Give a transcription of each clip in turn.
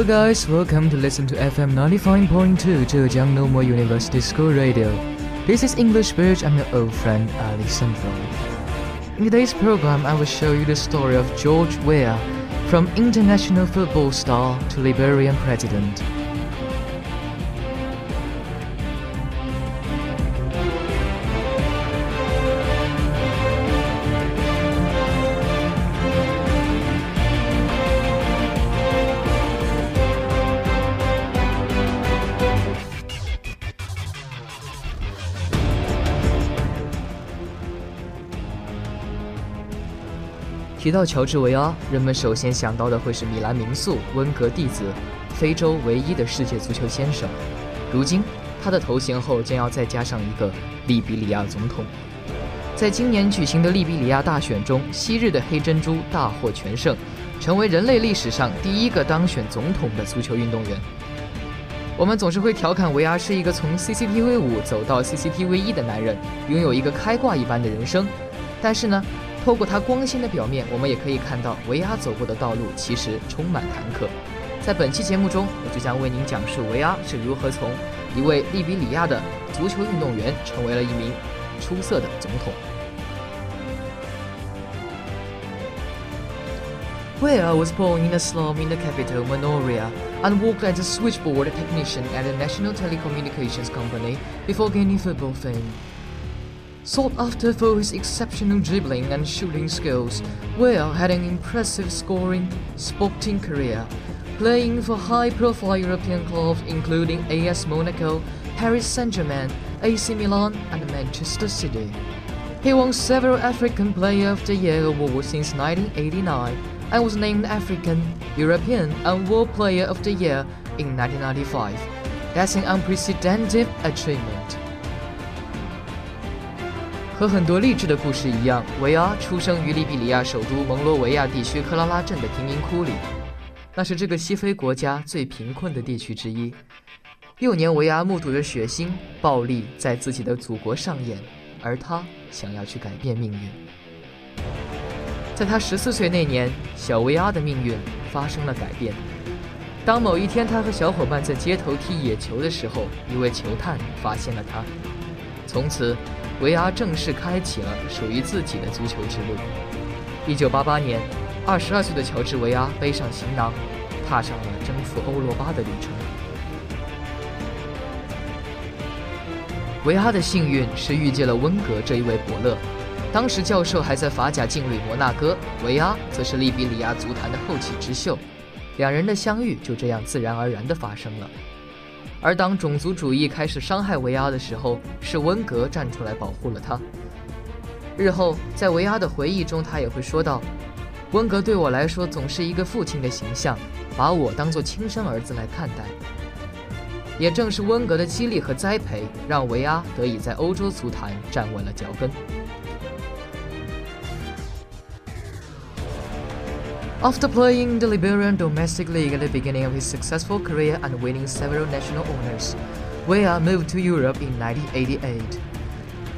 Hello guys, welcome to listen to FM 95.2 Zhejiang Normal University School Radio. This is English Bridge, I'm your old friend Alessandro. In today's program, I will show you the story of George Weah, from international football star to Liberian president. 提到乔治维阿，人们首先想到的会是米兰名宿温格弟子，非洲唯一的世界足球先生。如今，他的头衔后将要再加上一个利比里亚总统。在今年举行的利比里亚大选中，昔日的黑珍珠大获全胜，成为人类历史上第一个当选总统的足球运动员。我们总是会调侃维阿是一个从 CCTV 五走到 CCTV 一的男人，拥有一个开挂一般的人生。但是呢？透过他光鲜的表面，我们也可以看到维阿走过的道路其实充满坎坷。在本期节目中，我就将为您讲述维阿是如何从一位利比里亚的足球运动员，成为了一名出色的总统。Weah was born in a slum in the capital, Manoria, and worked as a switchboard technician at a national telecommunications company before gaining football fame. Sought after for his exceptional dribbling and shooting skills, Weah had an impressive scoring, sporting career, playing for high-profile European clubs including AS Monaco, Paris Saint-Germain, AC Milan, and Manchester City. He won several African Player of the Year awards since 1989 and was named African, European, and World Player of the Year in 1995. That's an unprecedented achievement. 和很多励志的故事一样，维阿出生于利比里亚首都蒙罗维亚地区克拉拉镇的贫民窟里，那是这个西非国家最贫困的地区之一。幼年维阿目睹着血腥暴力在自己的祖国上演，而他想要去改变命运。在他十四岁那年，小维阿的命运发生了改变。当某一天他和小伙伴在街头踢野球的时候，一位球探发现了他，从此。维阿正式开启了属于自己的足球之路。一九八八年，二十二岁的乔治·维阿背上行囊，踏上了征服欧罗巴的旅程。维阿的幸运是遇见了温格这一位伯乐，当时教授还在法甲劲旅摩纳哥，维阿则是利比里亚足坛的后起之秀，两人的相遇就这样自然而然地发生了。而当种族主义开始伤害维阿的时候，是温格站出来保护了他。日后在维阿的回忆中，他也会说到：“温格对我来说总是一个父亲的形象，把我当作亲生儿子来看待。”也正是温格的激励和栽培，让维阿得以在欧洲足坛站稳了脚跟。After playing the Liberian domestic league at the beginning of his successful career and winning several national honors, Weah moved to Europe in 1988,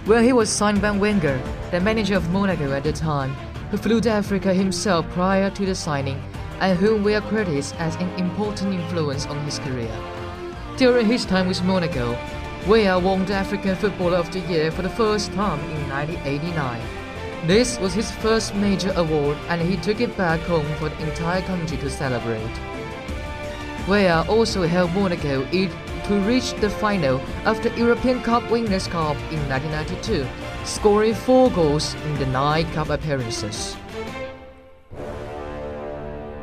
where he was signed by Wenger, the manager of Monaco at the time, who flew to Africa himself prior to the signing and whom Weah credits as an important influence on his career. During his time with Monaco, Weah won the African Footballer of the Year for the first time in 1989. This was his first major award and he took it back home for the entire country to celebrate. Weah also helped Monaco to reach the final of the European Cup Winners' Cup in 1992, scoring four goals in the nine cup appearances.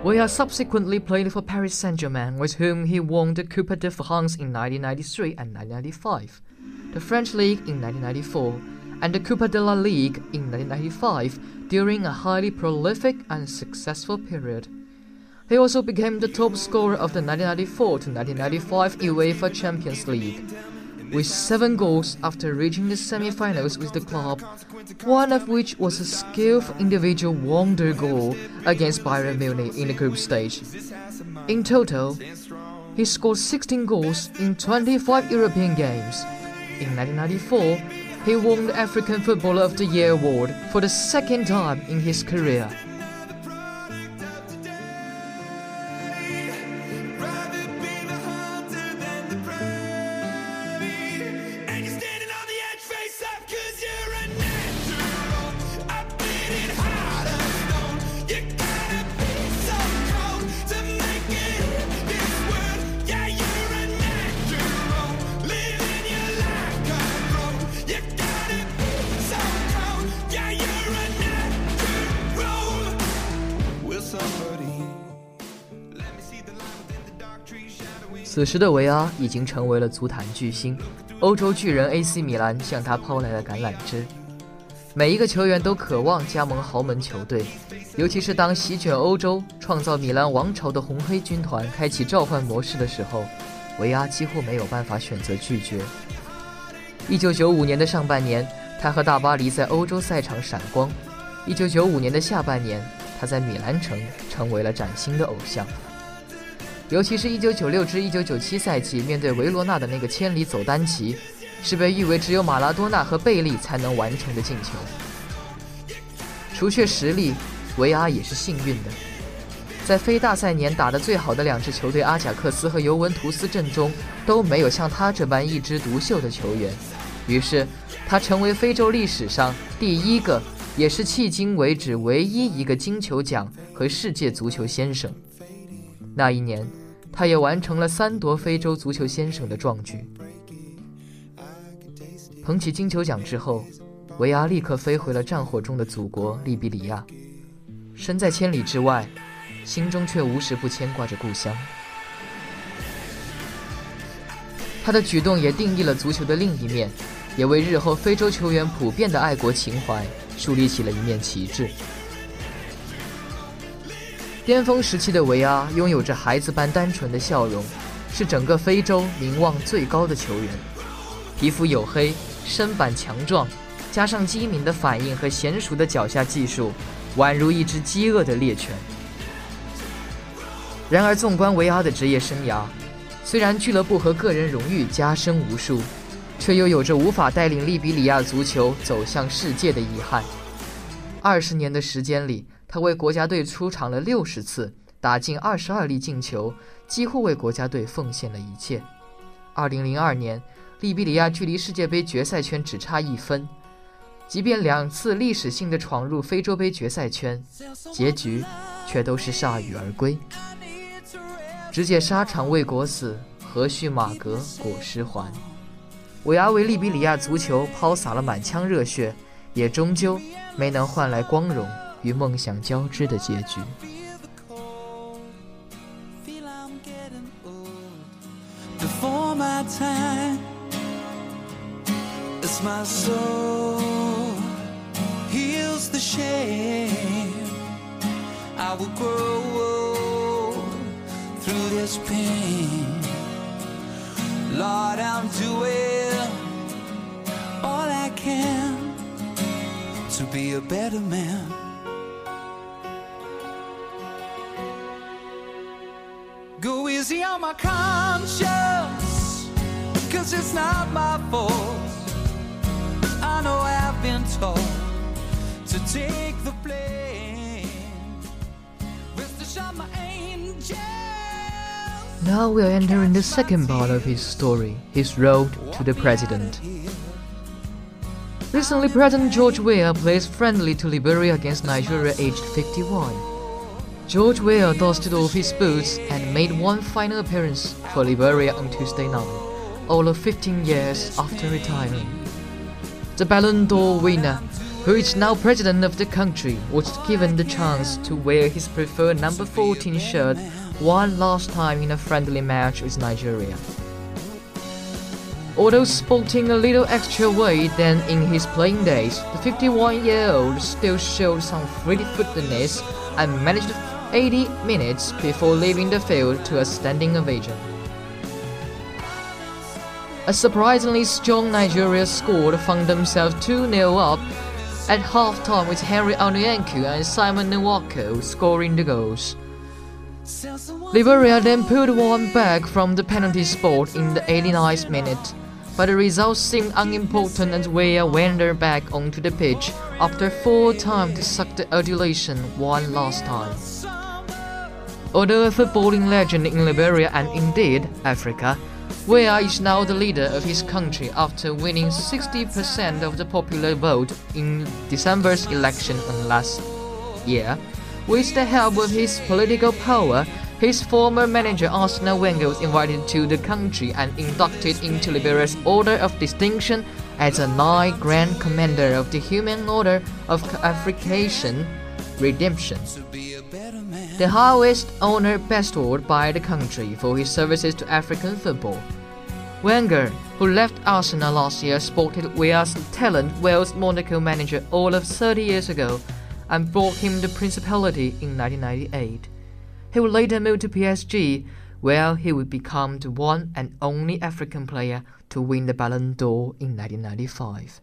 Weah subsequently played for Paris Saint-Germain, with whom he won the Coupe de France in 1993 and 1995, the French League in 1994, and the Coupe de la Ligue in 1995 during a highly prolific and successful period. He also became the top scorer of the 1994 to 1995 UEFA Champions League, with seven goals after reaching the semi-finals with the club, one of which was a skillful individual wonder goal against Bayern Munich in the group stage. In total, he scored 16 goals in 25 European games. In 1994, he won the African Footballer of the Year award for the second time in his career. 此时的维阿已经成为了足坛巨星，欧洲巨人 AC 米兰向他抛来了橄榄枝。每一个球员都渴望加盟豪门球队，尤其是当席卷欧洲、创造米兰王朝的红黑军团开启召唤模式的时候，维阿几乎没有办法选择拒绝。一九九五年的上半年，他和大巴黎在欧洲赛场闪光；一九九五年的下半年，他在米兰城成为了崭新的偶像。尤其是一九九六至一九九七赛季，面对维罗纳的那个千里走单骑。是被誉为只有马拉多纳和贝利才能完成的进球。除却实力，维阿也是幸运的，在非大赛年打得最好的两支球队阿贾克斯和尤文图斯阵中都没有像他这般一枝独秀的球员，于是他成为非洲历史上第一个，也是迄今为止唯一一个金球奖和世界足球先生。那一年，他也完成了三夺非洲足球先生的壮举。捧起金球奖之后，维阿立刻飞回了战火中的祖国利比里亚。身在千里之外，心中却无时不牵挂着故乡。他的举动也定义了足球的另一面，也为日后非洲球员普遍的爱国情怀树立起了一面旗帜。巅峰时期的维阿拥有着孩子般单纯的笑容，是整个非洲名望最高的球员，皮肤黝黑。身板强壮，加上机敏的反应和娴熟的脚下技术，宛如一只饥饿的猎犬。然而，纵观维阿的职业生涯，虽然俱乐部和个人荣誉加身无数，却又有着无法带领利比里亚足球走向世界的遗憾。二十年的时间里，他为国家队出场了六十次，打进二十二粒进球，几乎为国家队奉献了一切。二零零二年。利比里亚距离世界杯决赛圈只差一分，即便两次历史性的闯入非洲杯决赛圈，结局却都是铩羽而归。直解沙场为国死，何须马革裹尸还？韦阿为利比里亚足球抛洒了满腔热血，也终究没能换来光荣与梦想交织的结局。my soul heals the shame, I will grow through this pain. Lord, I'm doing all I can to be a better man. On my conscience, cause it's not my fault. Now we are entering the second part of his story, his road to the president. Recently, President George Weah plays friendly to Liberia against Nigeria aged 51. George Weah dusted off his boots and made one final appearance for Liberia on Tuesday night, all of 15 years after retiring. The Ballon d'Or winner, who is now president of the country, was given the chance to wear his preferred number 14 shirt one last time in a friendly match with Nigeria. Although sporting a little extra weight than in his playing days, the 51 year old still showed some fleet footedness and managed 80 minutes before leaving the field to a standing ovation. A surprisingly strong Nigeria squad found themselves 2-0 up at half-time with Henry Onyekuru and Simeon Nwankwo scoring the goals. Liberia then pulled one back from the penalty spot in the 89th minute, but the result seemed unimportant as Weah wandered back onto the pitch after full time to suck the adulation one last time. Although a footballing legend in Liberia and indeed Africa, Weah is now the leader of his country after winning 60% of the popular vote in December's election last year. With the help of his political power, his former manager Arsene Wenger was invited to the country and inducted into Liberia's Order of Distinction as a Knight Grand Commander of the Human Order of African Redemption. The highest honor bestowed by the country for his services to African football. Wenger, who left Arsenal last year, spotted Weah's talent Wales Monaco manager all of 30 years ago and brought him the Principality in 1998. He would later move to PSG, where he would become the one and only African player to win the Ballon d'Or in 1995.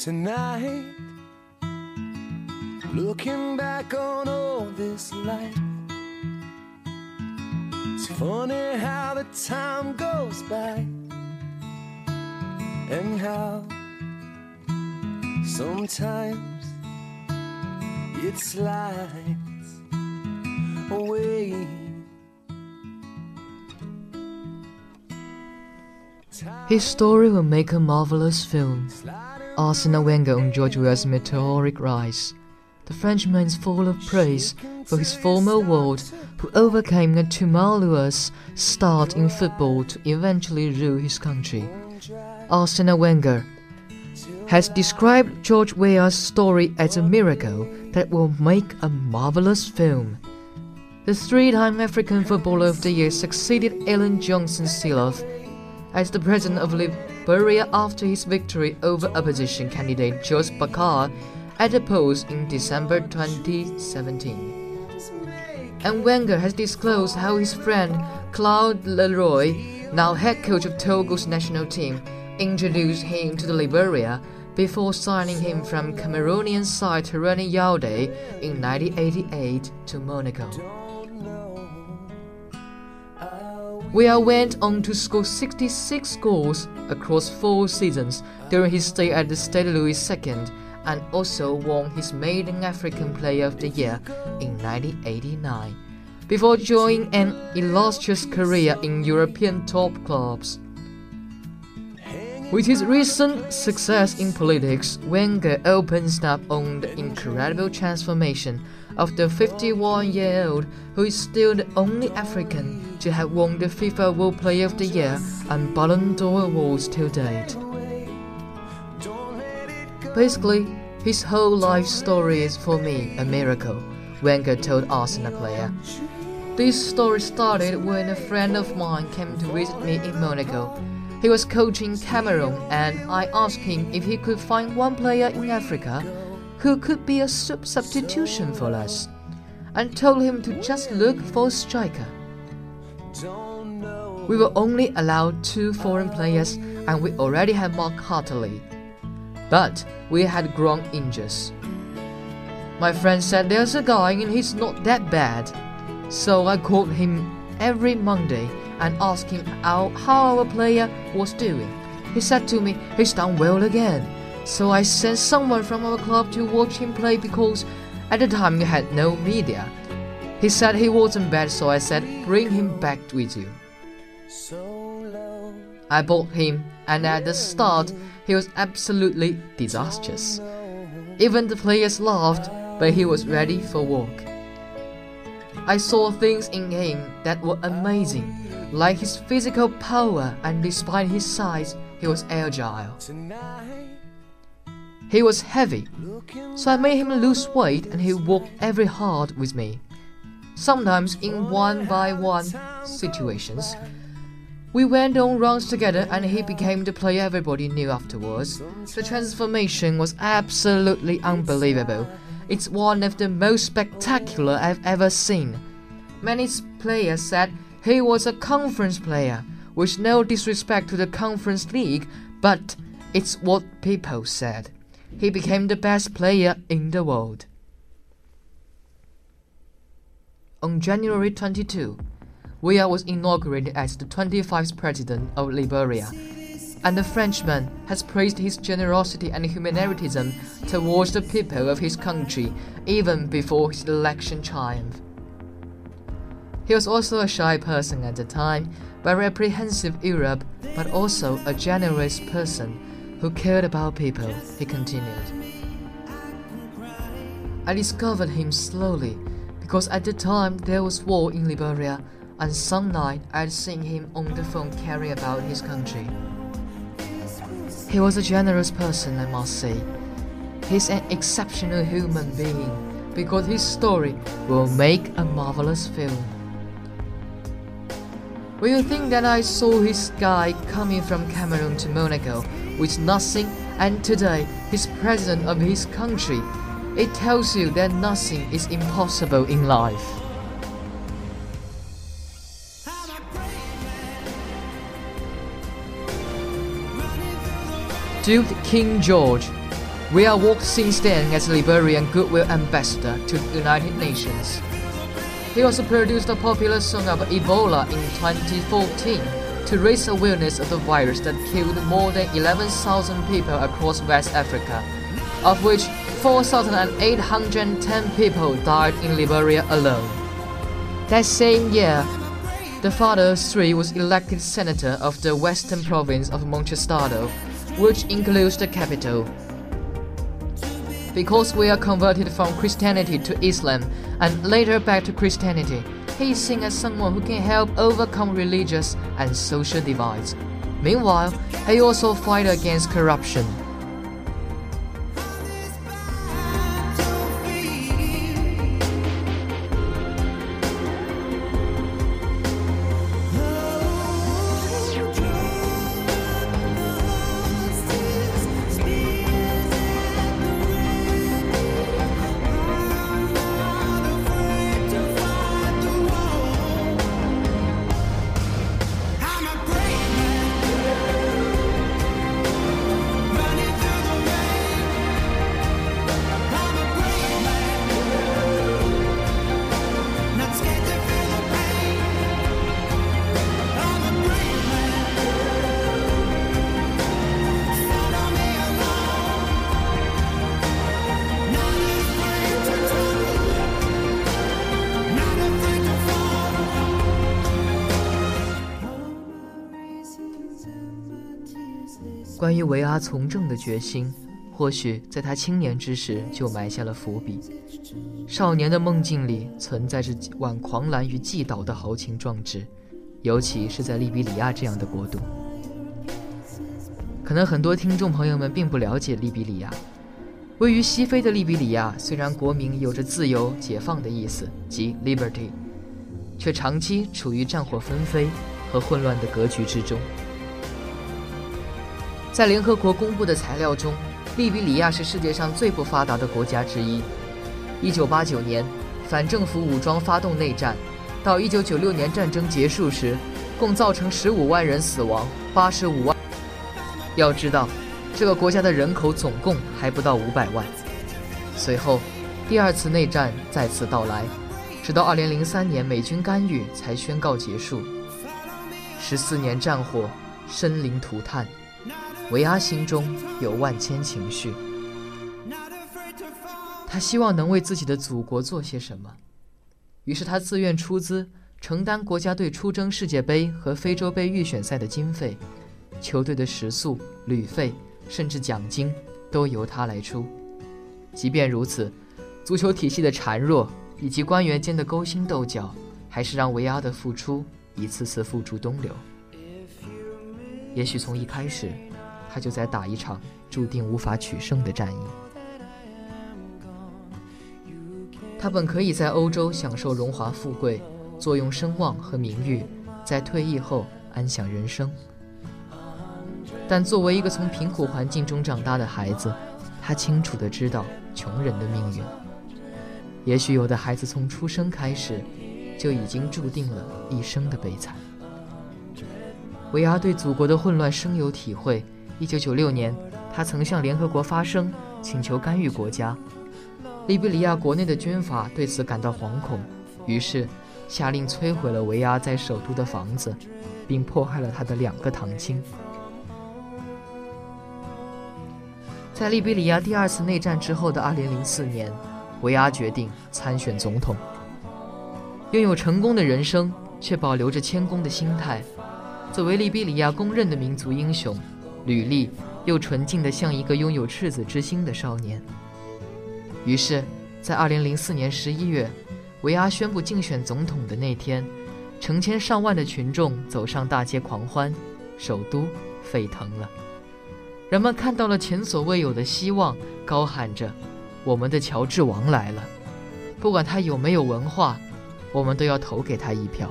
Tonight, looking back on all this life it's Funny how the time goes by and how sometimes it slides away. His story will make a marvelous film. Arsene Wenger on George Weah's meteoric rise. The Frenchman is full of praise for his former world who overcame a tumultuous start in football to eventually rule his country. Arsene Wenger has described George Weah's story as a miracle that will make a marvelous film. The three-time African Footballer of the Year succeeded Ellen Johnson Sirleaf as the president of Liberia after his victory over opposition candidate Joseph Boakai at the polls in December 2017. And Wenger has disclosed how his friend Claude Le Roy, now head coach of Togo's national team, introduced him to the Liberia before signing him from Cameroonian side Tonnerre Yaoundé in 1988 to Monaco. Weah went on to score 66 goals across four seasons during his stay at the Stade Louis II and also won his maiden African Player of the Year in 1989, before joining an illustrious career in European top clubs. With his recent success in politics, Wenger opens up on the incredible transformation of the 51 year old who is still the only African to have won the FIFA World Player of the Year and Ballon d'Or awards till date. Basically, his whole life story is for me a miracle, Wenger told Arsenal player. This story started when a friend of mine came to visit me in Monaco. He was coaching Cameroon, and I asked him if he could find one player in Africa who could be a sub substitution for us, and told him to just look for a striker. We were only allowed two foreign players, and we already had Mark Hateley but we had grown inches. My friend said there's a guy and he's not that bad. So I called him every Monday and asked him how, how our player was doing. He said to me he's done well again. So I sent someone from our club to watch him play because at the time we had no media. He said he wasn't bad, so I said bring him back with you. I bought him, and at the start, he was absolutely disastrous. Even the players laughed, but he was ready for work. I saw things in him that were amazing, like his physical power, and despite his size, he was agile. He was heavy, so I made him lose weight and he worked every hard with me. Sometimes in one by one situations, we went on runs together and he became the player everybody knew afterwards. The transformation was absolutely unbelievable. It's one of the most spectacular I've ever seen. Many players said he was a conference player, with no disrespect to the conference league, but it's what people said. He became the best player in the world. On January 22, Weah was inaugurated as the 25th president of Liberia, and the Frenchman has praised his generosity and humanitarianism towards the people of his country even before his election triumph. He was also a shy person at the time, very apprehensive Europe, but also a generous person who cared about people, he continued. I discovered him slowly because at the time there was war in Liberia and some night I'd seen him on the phone caring about his country. He was a generous person, I must say. He's an exceptional human being because his story will make a marvelous film. Will you think that I saw his guy coming from Cameroon to Monaco with nothing and today he's president of his country? It tells you that nothing is impossible in life. Duke King George. We are worked since then as Liberian Goodwill Ambassador to the United Nations. He also produced a popular song about Ebola in 2014 to raise awareness of the virus that killed more than 11,000 people across West Africa, of which 4,810 people died in Liberia alone. That same year, the father of three was elected senator of the western province of Montserrado, which includes the capital. Because we are converted from Christianity to Islam and later back to Christianity, he is seen as someone who can help overcome religious and social divides. Meanwhile, he also fight against corruption. 关于维阿从政的决心，或许在他青年之时就埋下了伏笔。少年的梦境里存在着挽狂澜于既倒的豪情壮志，尤其是在利比里亚这样的国度。可能很多听众朋友们并不了解利比里亚。位于西非的利比里亚，虽然国名有着自由、解放的意思，即 liberty，却长期处于战火纷飞和混乱的格局之中。在联合国公布的材料中，利比里亚是世界上最不发达的国家之一。1989年，反政府武装发动内战，到1996年战争结束时，共造成15万人死亡，85万。要知道，这个国家的人口总共还不到500万。随后，第二次内战再次到来，直到2003年美军干预才宣告结束。十四年战火，生灵涂炭。维阿心中有万千情绪，他希望能为自己的祖国做些什么，于是他自愿出资承担国家队出征世界杯和非洲杯预选赛的经费，球队的食宿、旅费甚至奖金都由他来出。即便如此，足球体系的孱弱以及官员间的勾心斗角，还是让维阿的付出一次次付诸东流。也许从一开始。他就在打一场注定无法取胜的战役。他本可以在欧洲享受荣华富贵，坐拥声望和名誉，在退役后安享人生。但作为一个从贫苦环境中长大的孩子，他清楚地知道穷人的命运。也许有的孩子从出生开始，就已经注定了一生的悲惨。维阿对祖国的混乱深有体会。一九九六年，他曾向联合国发声，请求干预国家。利比里亚国内的军阀对此感到惶恐，于是下令摧毁了维阿在首都的房子，并迫害了他的两个堂亲。在利比里亚第二次内战之后的二零零四年，维阿决定参选总统。拥有成功的人生，却保留着谦恭的心态，作为利比里亚公认的民族英雄。履历又纯净的像一个拥有赤子之心的少年。于是，在2004年11月，维阿宣布竞选总统的那天，成千上万的群众走上大街狂欢，首都沸腾了。人们看到了前所未有的希望，高喊着：“我们的乔治王来了！不管他有没有文化，我们都要投给他一票。”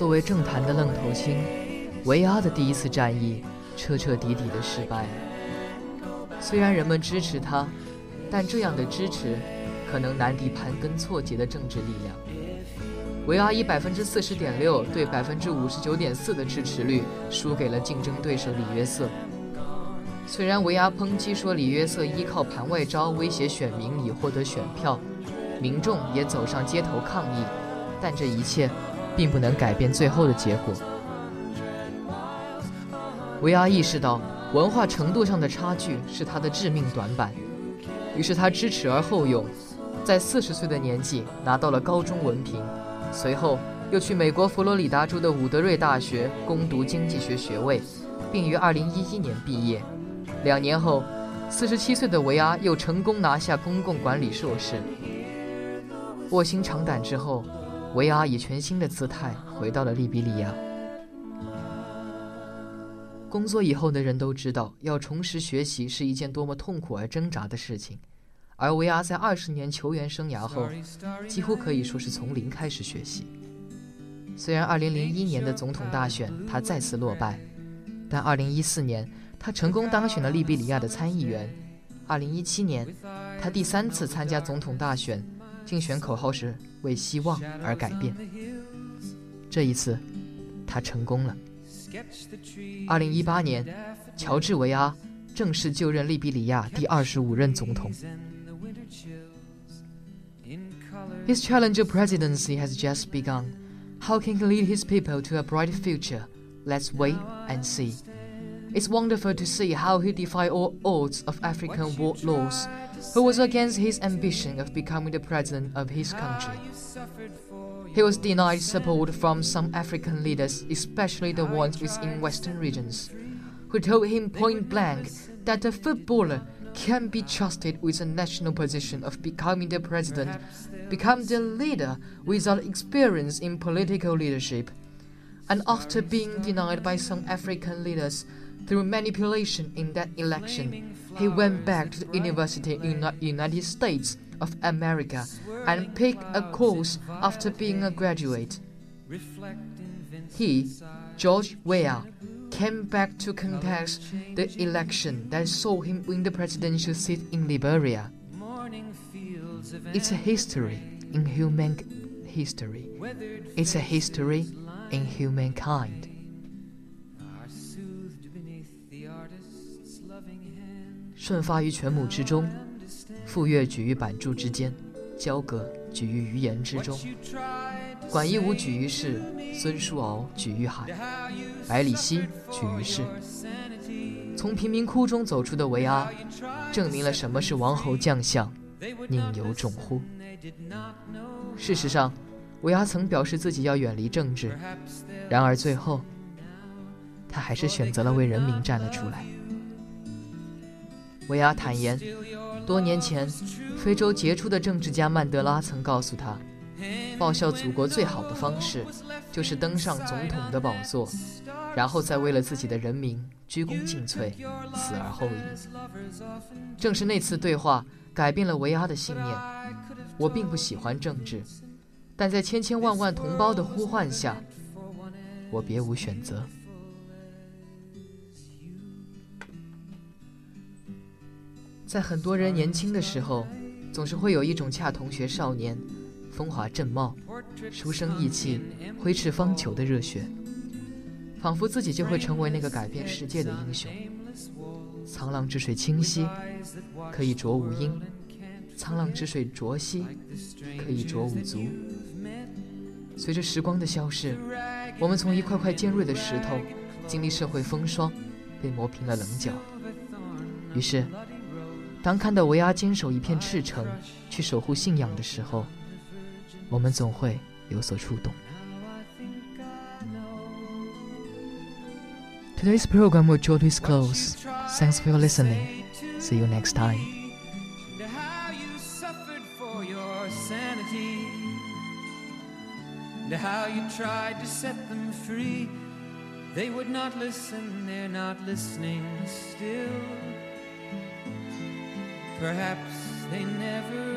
作为政坛的愣头青，维阿的第一次战役彻彻底底的失败了。虽然人们支持他，但这样的支持可能难敌盘根错节的政治力量。维阿以百分之四十点六对百分之五十九点四的支持率输给了竞争对手里约瑟。虽然维阿抨击说里约瑟依靠盘外招威胁选民以获得选票，民众也走上街头抗议，但这一切并不能改变最后的结果。维阿意识到文化程度上的差距是他的致命短板，于是他知耻而后勇，在四十岁的年纪拿到了高中文凭，随后又去美国佛罗里达州的伍德瑞大学攻读经济学学位，并于2011年毕业。两年后，四十七岁的维阿又成功拿下公共管理硕士。卧薪尝胆之后，维阿以全新的姿态回到了利比里亚。工作以后的人都知道，要重拾学习是一件多么痛苦而挣扎的事情。而维阿在二十年球员生涯后，几乎可以说是从零开始学习。虽然2001年的总统大选他再次落败，但2014年他成功当选了利比里亚的参议员。2017年，他第三次参加总统大选，竞选口号是“为希望而改变”。这一次，他成功了。2018年，乔治·维阿正式就任利比里亚第二十五任总统。His challenge of presidency has just begun. How can he lead his people to a bright future? Let's wait and see. It's wonderful to see how he defied all odds of African warlords, who was against his ambition of becoming the president of his country. He was denied support from some African leaders, especially the ones within Western regions, who told him point blank that a footballer can be trusted with a national position of becoming the president, become the leader without experience in political leadership. And after being denied by some African leaders through manipulation in that election, he went back to the University in the United States of America and picked a course after being a graduate. He, George Weah, came back to contest the election that saw him win the presidential seat in Liberia. It's a history in human history. It's a history in humankind. 顺发于权母之中，傅乐举于板柱之间，交葛举于鱼言之中。管夷吾举于世，孙叔敖举于海，百里奚举于世。从贫民窟中走出的维阿，证明了什么是王侯将相，宁有种乎？事实上，维阿曾表示自己要远离政治，然而最后，他还是选择了为人民站了出来。维阿坦言，多年前，非洲杰出的政治家曼德拉曾告诉他，报效祖国最好的方式，就是登上总统的宝座，然后再为了自己的人民鞠躬尽瘁，死而后已。正是那次对话，改变了维阿的信念。我并不喜欢政治，但在千千万万同胞的呼唤下，我别无选择。在很多人年轻的时候，总是会有一种恰同学少年，风华正茂、书生意气、挥斥方遒的热血，仿佛自己就会成为那个改变世界的英雄。沧浪之水清兮，可以濯吾缨；沧浪之水浊兮，可以濯吾足。随着时光的消逝，我们从一块块尖锐的石头，经历社会风霜，被磨平了棱角。于是，当看到维阿坚守一片赤诚，去守护信仰的时候，我们总会有所触动。Today's program will draw to its close. Thanks for your listening. See you next time. how you suffered for your sanity, and how you tried to set them free. They would not listen, they're not listening still. Perhaps they never